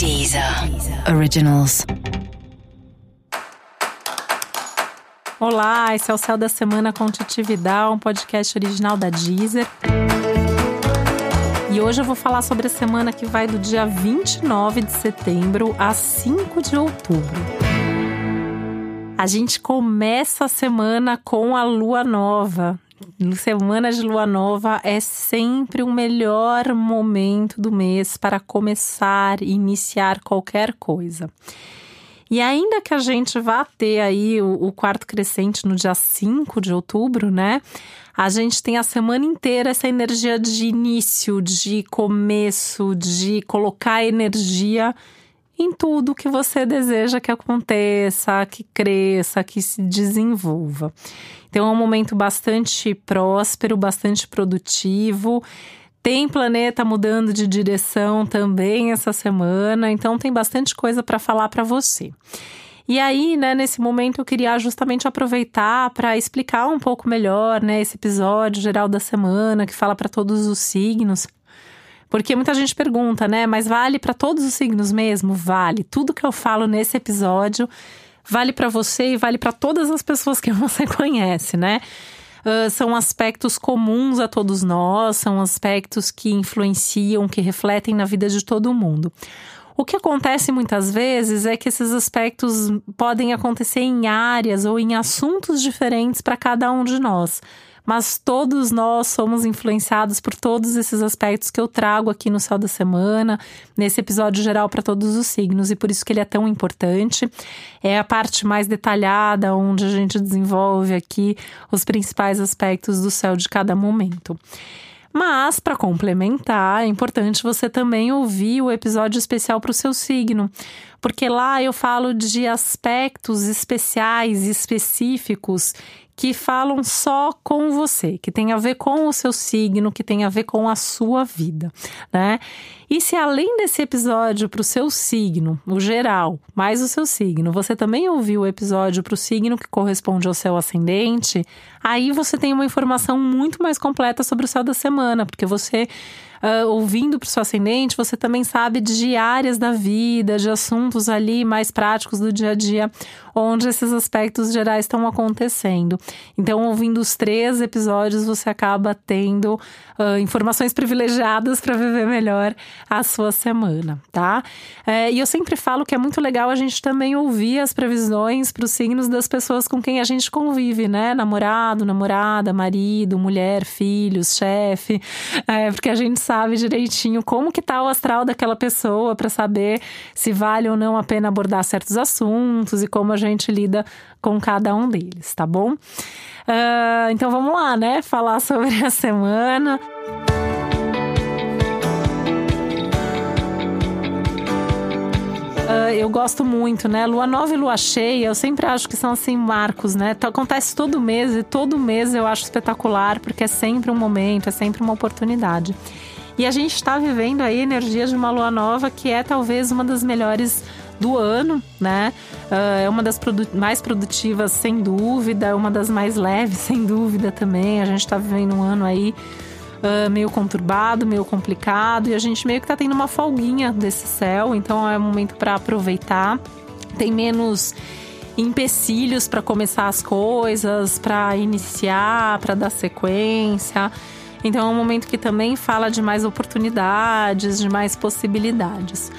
Deezer Originals. Olá, esse é o Céu da Semana com Titividade, um podcast original da Deezer. E hoje eu vou falar sobre a semana que vai do dia 29 de setembro a 5 de outubro. A gente começa a semana com a lua nova. Semana de lua nova é sempre o melhor momento do mês para começar e iniciar qualquer coisa. E ainda que a gente vá ter aí o, o, quarto crescente no dia 5 de outubro, né? A gente tem a semana inteira essa energia de início, de começo, de colocar energia em tudo que você deseja que aconteça, que cresça, que se desenvolva. Então é um momento bastante próspero, bastante produtivo. Tem planeta mudando de direção também essa semana, então tem bastante coisa para falar para você. E aí, né, nesse momento eu queria justamente aproveitar para explicar um pouco melhor, né, esse episódio geral da semana que fala para todos os signos. Porque muita gente pergunta, né, mas vale para todos os signos mesmo? Vale. Tudo que eu falo nesse episódio vale para você e vale para todas as pessoas que você conhece, né? Uh, são aspectos comuns a todos nós, são aspectos que influenciam, que refletem na vida de todo mundo. O que acontece muitas vezes é que esses aspectos podem acontecer em áreas ou em assuntos diferentes para cada um de nós mas todos nós somos influenciados por todos esses aspectos que eu trago aqui no Céu da Semana, nesse episódio geral para todos os signos, e por isso que ele é tão importante. É a parte mais detalhada, onde a gente desenvolve aqui os principais aspectos do céu de cada momento. Mas, para complementar, é importante você também ouvir o episódio especial para o seu signo, porque lá eu falo de aspectos especiais, específicos que falam só com você, que tem a ver com o seu signo, que tem a ver com a sua vida, né? E se além desse episódio para o seu signo, o geral, mais o seu signo, você também ouviu o episódio para o signo que corresponde ao seu ascendente, aí você tem uma informação muito mais completa sobre o céu da semana, porque você uh, ouvindo para o seu ascendente, você também sabe de áreas da vida, de assuntos ali mais práticos do dia a dia, onde esses aspectos gerais estão acontecendo. Então, ouvindo os três episódios, você acaba tendo uh, informações privilegiadas para viver melhor a sua semana, tá? É, e eu sempre falo que é muito legal a gente também ouvir as previsões para os signos das pessoas com quem a gente convive, né? Namorado, namorada, marido, mulher, filhos, chefe, é, porque a gente sabe direitinho como que tá o astral daquela pessoa para saber se vale ou não a pena abordar certos assuntos e como a gente lida com cada um deles, tá bom? Uh, então vamos lá, né? Falar sobre a semana. Eu gosto muito, né? Lua nova e lua cheia, eu sempre acho que são assim marcos, né? Acontece todo mês e todo mês eu acho espetacular porque é sempre um momento, é sempre uma oportunidade. E a gente está vivendo aí energia de uma lua nova que é talvez uma das melhores do ano, né? Uh, é uma das produ mais produtivas, sem dúvida, é uma das mais leves, sem dúvida também. A gente está vivendo um ano aí uh, meio conturbado, meio complicado, e a gente meio que tá tendo uma folguinha desse céu, então é um momento para aproveitar. Tem menos empecilhos para começar as coisas, para iniciar, para dar sequência. Então é um momento que também fala de mais oportunidades, de mais possibilidades.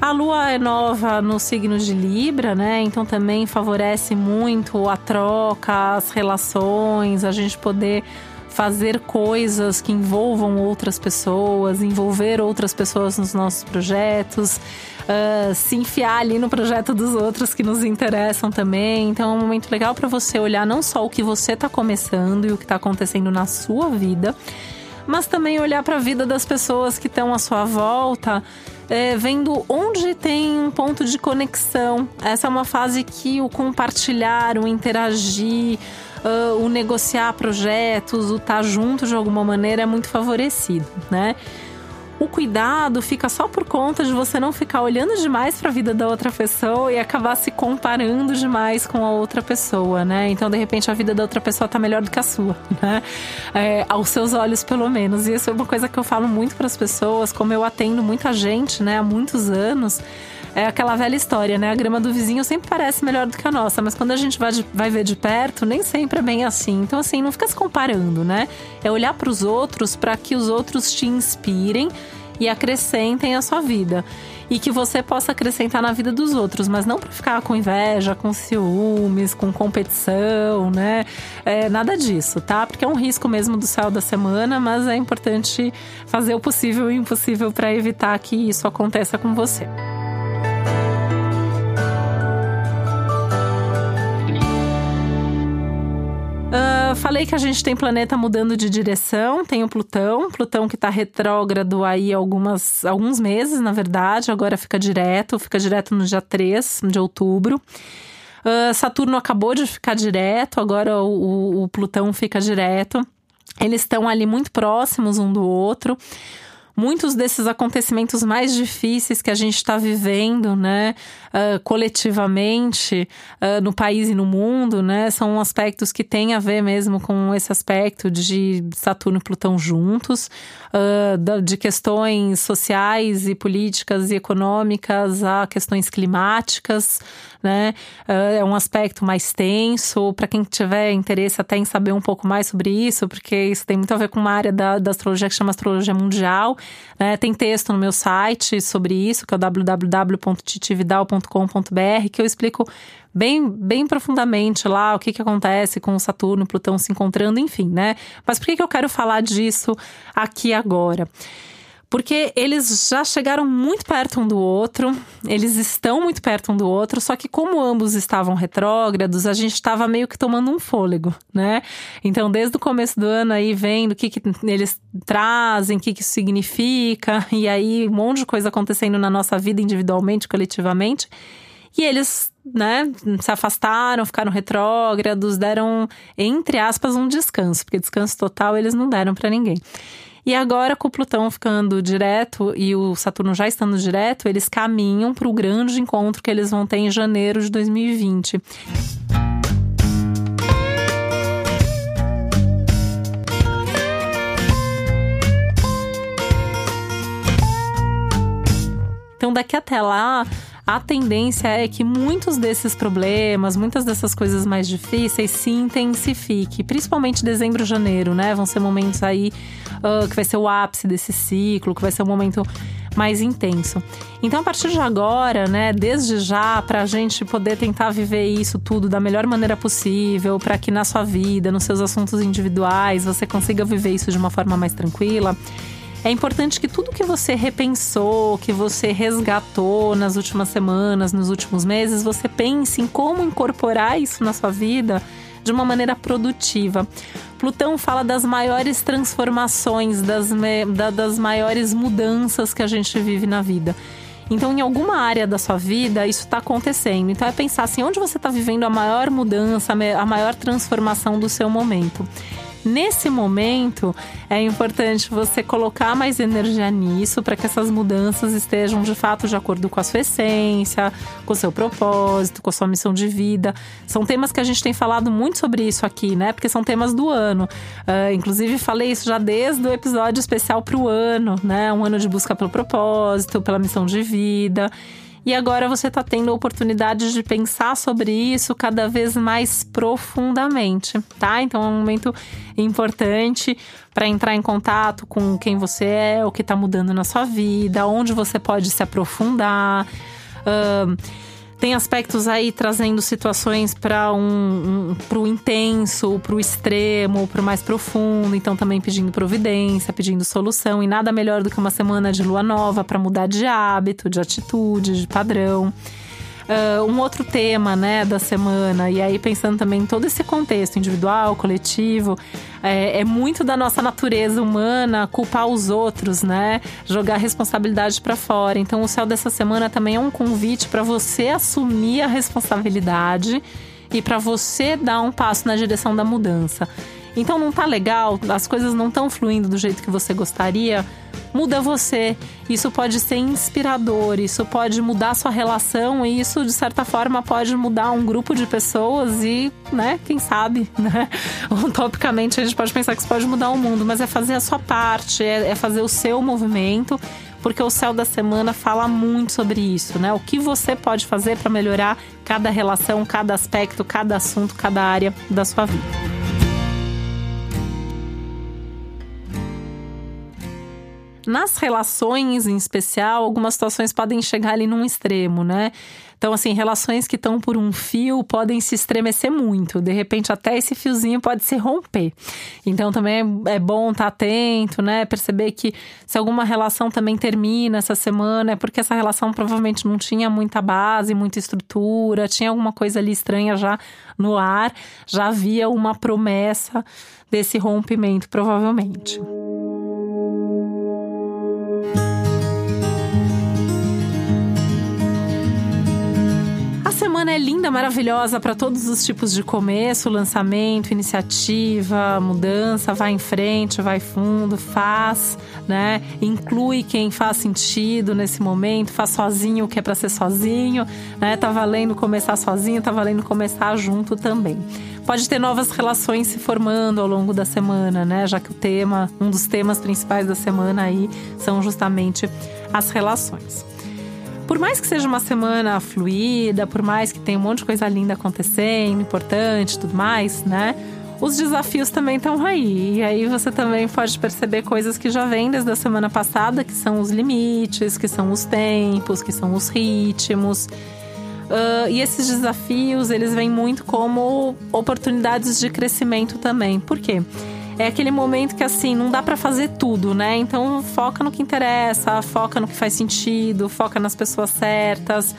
A lua é nova no signo de Libra, né? Então também favorece muito a troca, as relações, a gente poder fazer coisas que envolvam outras pessoas, envolver outras pessoas nos nossos projetos, uh, se enfiar ali no projeto dos outros que nos interessam também. Então é um momento legal para você olhar não só o que você está começando e o que está acontecendo na sua vida, mas também olhar para a vida das pessoas que estão à sua volta. É, vendo onde tem um ponto de conexão. Essa é uma fase que o compartilhar, o interagir, uh, o negociar projetos, o estar tá junto de alguma maneira é muito favorecido, né? o cuidado fica só por conta de você não ficar olhando demais para a vida da outra pessoa e acabar se comparando demais com a outra pessoa, né? Então, de repente, a vida da outra pessoa tá melhor do que a sua, né? É, aos seus olhos, pelo menos. E isso é uma coisa que eu falo muito para as pessoas, como eu atendo muita gente, né, há muitos anos. É aquela velha história, né? A grama do vizinho sempre parece melhor do que a nossa, mas quando a gente vai, de, vai ver de perto, nem sempre é bem assim. Então, assim, não fica se comparando, né? É olhar para os outros para que os outros te inspirem e acrescentem a sua vida. E que você possa acrescentar na vida dos outros, mas não para ficar com inveja, com ciúmes, com competição, né? É, nada disso, tá? Porque é um risco mesmo do céu da semana, mas é importante fazer o possível e o impossível para evitar que isso aconteça com você. Falei que a gente tem planeta mudando de direção, tem o Plutão, Plutão que está retrógrado aí algumas, alguns meses, na verdade, agora fica direto, fica direto no dia 3 de outubro. Uh, Saturno acabou de ficar direto, agora o, o Plutão fica direto. Eles estão ali muito próximos um do outro muitos desses acontecimentos mais difíceis que a gente está vivendo, né, uh, coletivamente, uh, no país e no mundo, né, são aspectos que têm a ver mesmo com esse aspecto de Saturno e Plutão juntos, uh, de questões sociais e políticas e econômicas a questões climáticas, né? É um aspecto mais tenso. Para quem tiver interesse até em saber um pouco mais sobre isso, porque isso tem muito a ver com uma área da, da astrologia que chama Astrologia Mundial. Né? Tem texto no meu site sobre isso, que é o www.titividal.com.br, que eu explico bem, bem profundamente lá o que, que acontece com Saturno e Plutão se encontrando, enfim, né? Mas por que, que eu quero falar disso aqui agora? Porque eles já chegaram muito perto um do outro, eles estão muito perto um do outro, só que como ambos estavam retrógrados, a gente estava meio que tomando um fôlego, né? Então, desde o começo do ano aí, vendo o que, que eles trazem, o que, que isso significa, e aí um monte de coisa acontecendo na nossa vida individualmente, coletivamente. E eles, né, se afastaram, ficaram retrógrados, deram, entre aspas, um descanso, porque descanso total eles não deram para ninguém. E agora, com o Plutão ficando direto e o Saturno já estando direto, eles caminham para o grande encontro que eles vão ter em janeiro de 2020. Então, daqui até lá, a tendência é que muitos desses problemas, muitas dessas coisas mais difíceis se intensifiquem, principalmente dezembro, janeiro, né? Vão ser momentos aí uh, que vai ser o ápice desse ciclo, que vai ser um momento mais intenso. Então, a partir de agora, né, desde já, para a gente poder tentar viver isso tudo da melhor maneira possível, para que na sua vida, nos seus assuntos individuais, você consiga viver isso de uma forma mais tranquila é importante que tudo que você repensou, que você resgatou nas últimas semanas, nos últimos meses, você pense em como incorporar isso na sua vida de uma maneira produtiva. Plutão fala das maiores transformações, das, das maiores mudanças que a gente vive na vida. Então, em alguma área da sua vida, isso está acontecendo. Então, é pensar assim: onde você está vivendo a maior mudança, a maior transformação do seu momento. Nesse momento, é importante você colocar mais energia nisso para que essas mudanças estejam de fato de acordo com a sua essência, com o seu propósito, com a sua missão de vida. São temas que a gente tem falado muito sobre isso aqui, né? Porque são temas do ano. Uh, inclusive, falei isso já desde o episódio especial para o ano, né? Um ano de busca pelo propósito, pela missão de vida. E agora você está tendo a oportunidade de pensar sobre isso cada vez mais profundamente, tá? Então é um momento importante para entrar em contato com quem você é, o que está mudando na sua vida, onde você pode se aprofundar. Uh, tem aspectos aí trazendo situações para um, um pro intenso, para o extremo, para o mais profundo. Então também pedindo providência, pedindo solução. E nada melhor do que uma semana de lua nova para mudar de hábito, de atitude, de padrão. Uh, um outro tema, né, da semana, e aí pensando também em todo esse contexto individual, coletivo, é, é muito da nossa natureza humana culpar os outros, né? Jogar responsabilidade para fora. Então, o céu dessa semana também é um convite para você assumir a responsabilidade e para você dar um passo na direção da mudança. Então não tá legal, as coisas não estão fluindo do jeito que você gostaria, muda você. Isso pode ser inspirador, isso pode mudar sua relação e isso de certa forma pode mudar um grupo de pessoas e, né, quem sabe, né? Utopicamente a gente pode pensar que isso pode mudar o mundo, mas é fazer a sua parte, é, é fazer o seu movimento porque o céu da semana fala muito sobre isso, né? O que você pode fazer para melhorar cada relação, cada aspecto, cada assunto, cada área da sua vida. Nas relações, em especial, algumas situações podem chegar ali num extremo, né? Então, assim, relações que estão por um fio podem se estremecer muito. De repente, até esse fiozinho pode se romper. Então, também é bom estar tá atento, né? Perceber que se alguma relação também termina essa semana, é porque essa relação provavelmente não tinha muita base, muita estrutura, tinha alguma coisa ali estranha já no ar, já havia uma promessa desse rompimento, provavelmente. Semana é linda, maravilhosa para todos os tipos de começo, lançamento, iniciativa, mudança, vai em frente, vai fundo, faz, né? Inclui quem faz sentido nesse momento, faz sozinho o que é para ser sozinho, né? Tá valendo começar sozinho, tá valendo começar junto também. Pode ter novas relações se formando ao longo da semana, né? Já que o tema, um dos temas principais da semana aí são justamente as relações por mais que seja uma semana fluida, por mais que tenha um monte de coisa linda acontecendo, importante, tudo mais, né? Os desafios também estão aí. E aí você também pode perceber coisas que já vêm desde a semana passada, que são os limites, que são os tempos, que são os ritmos. Uh, e esses desafios, eles vêm muito como oportunidades de crescimento também. Por quê? É aquele momento que assim, não dá para fazer tudo, né? Então foca no que interessa, foca no que faz sentido, foca nas pessoas certas.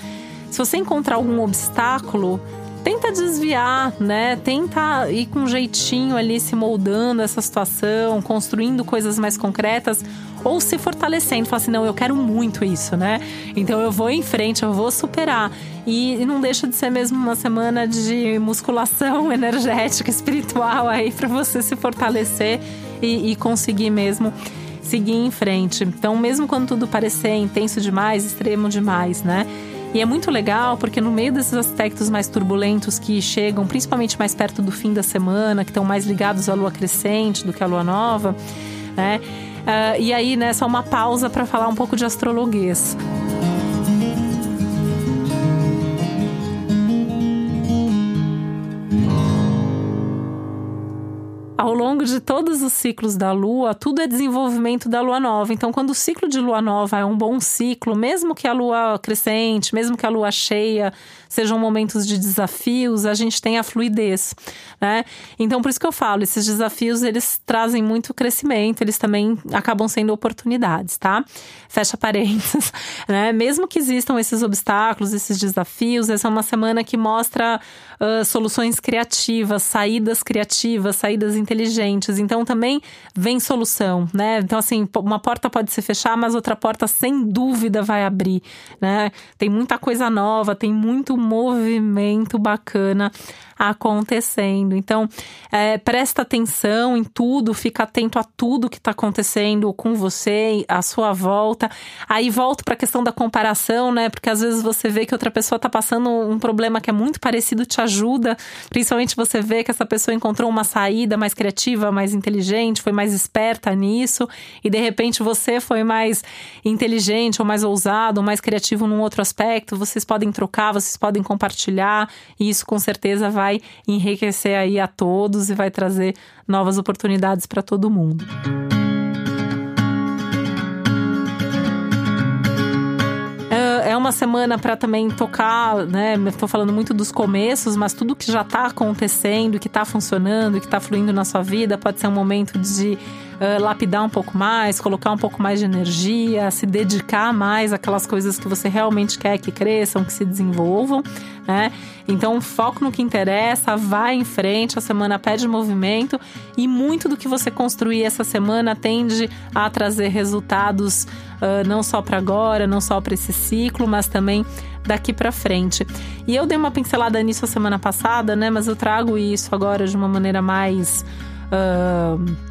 Se você encontrar algum obstáculo, tenta desviar, né? Tenta ir com um jeitinho ali se moldando essa situação, construindo coisas mais concretas ou se fortalecendo, falar assim, não, eu quero muito isso, né? Então eu vou em frente, eu vou superar. E não deixa de ser mesmo uma semana de musculação energética, espiritual aí para você se fortalecer e, e conseguir mesmo seguir em frente. Então, mesmo quando tudo parecer intenso demais, extremo demais, né? E é muito legal porque no meio desses aspectos mais turbulentos que chegam, principalmente mais perto do fim da semana, que estão mais ligados à lua crescente do que à lua nova, né? Uh, e aí, né, só uma pausa para falar um pouco de astrologuês. Longo de todos os ciclos da lua, tudo é desenvolvimento da lua nova. Então, quando o ciclo de lua nova é um bom ciclo, mesmo que a lua crescente, mesmo que a lua cheia sejam momentos de desafios, a gente tem a fluidez, né? Então, por isso que eu falo, esses desafios eles trazem muito crescimento, eles também acabam sendo oportunidades, tá? Fecha parênteses, né? Mesmo que existam esses obstáculos, esses desafios, essa é uma semana que mostra uh, soluções criativas, saídas criativas, saídas inteligentes. Então também vem solução, né? Então assim, uma porta pode se fechar, mas outra porta sem dúvida vai abrir, né? Tem muita coisa nova, tem muito movimento bacana acontecendo. Então, é, presta atenção em tudo, fica atento a tudo que está acontecendo com você, à sua volta. Aí volto para a questão da comparação, né? Porque às vezes você vê que outra pessoa está passando um problema que é muito parecido, te ajuda. Principalmente você vê que essa pessoa encontrou uma saída mais criativa, mais inteligente, foi mais esperta nisso, e de repente você foi mais inteligente ou mais ousado, ou mais criativo num outro aspecto. Vocês podem trocar, vocês podem compartilhar, e isso com certeza vai vai enriquecer aí a todos e vai trazer novas oportunidades para todo mundo. é uma semana para também tocar, né? Estou falando muito dos começos, mas tudo que já está acontecendo, que está funcionando, que está fluindo na sua vida, pode ser um momento de uh, lapidar um pouco mais, colocar um pouco mais de energia, se dedicar mais àquelas coisas que você realmente quer que cresçam, que se desenvolvam, né? Então, foco no que interessa, vai em frente, a semana pede movimento e muito do que você construir essa semana tende a trazer resultados uh, não só para agora, não só para esse ciclo, mas também daqui para frente. E eu dei uma pincelada nisso a semana passada, né? Mas eu trago isso agora de uma maneira mais Uh,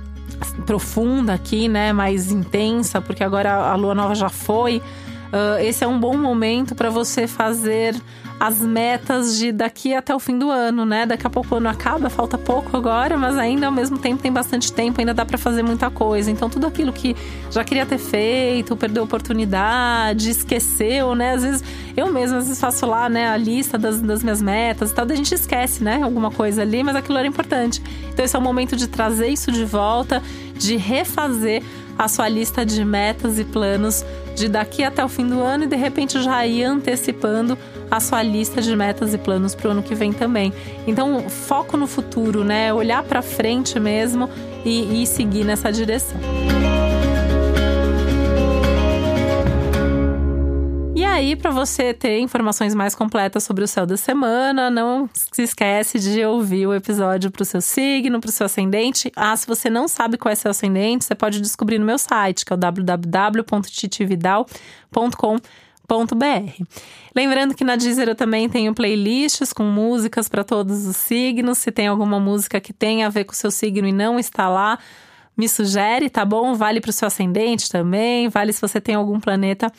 profunda aqui, né, mais intensa, porque agora a lua nova já foi. Uh, esse é um bom momento para você fazer as metas de daqui até o fim do ano, né? Daqui a pouco o ano acaba, falta pouco agora, mas ainda ao mesmo tempo tem bastante tempo, ainda dá para fazer muita coisa. Então tudo aquilo que já queria ter feito, perdeu oportunidade, esqueceu, né? Às vezes eu mesma às vezes faço lá, né, a lista das, das minhas metas e tal, daí a gente esquece, né, alguma coisa ali, mas aquilo era importante. Então esse é o momento de trazer isso de volta, de refazer a sua lista de metas e planos de daqui até o fim do ano e de repente já ir antecipando a sua lista de metas e planos para o ano que vem também. Então, foco no futuro, né? Olhar para frente mesmo e, e seguir nessa direção. E aí, para você ter informações mais completas sobre o céu da semana, não se esquece de ouvir o episódio para o seu signo, para o seu ascendente. Ah, se você não sabe qual é seu ascendente, você pode descobrir no meu site, que é o www.titividal.com.br. Lembrando que na Deezer eu também tenho playlists com músicas para todos os signos. Se tem alguma música que tem a ver com o seu signo e não está lá, me sugere, tá bom? Vale para o seu ascendente também, vale se você tem algum planeta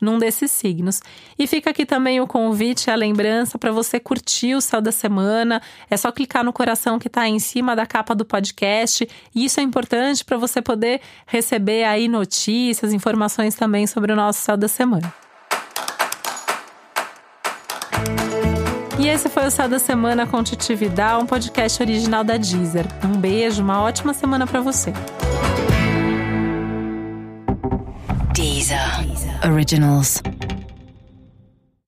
num desses signos. E fica aqui também o convite, a lembrança para você curtir o céu da semana. É só clicar no coração que está em cima da capa do podcast. E isso é importante para você poder receber aí notícias, informações também sobre o nosso céu da semana. E esse foi o Céu da Semana com Titi Vidal, um podcast original da Deezer. Um beijo, uma ótima semana para você. Deezer. Originals.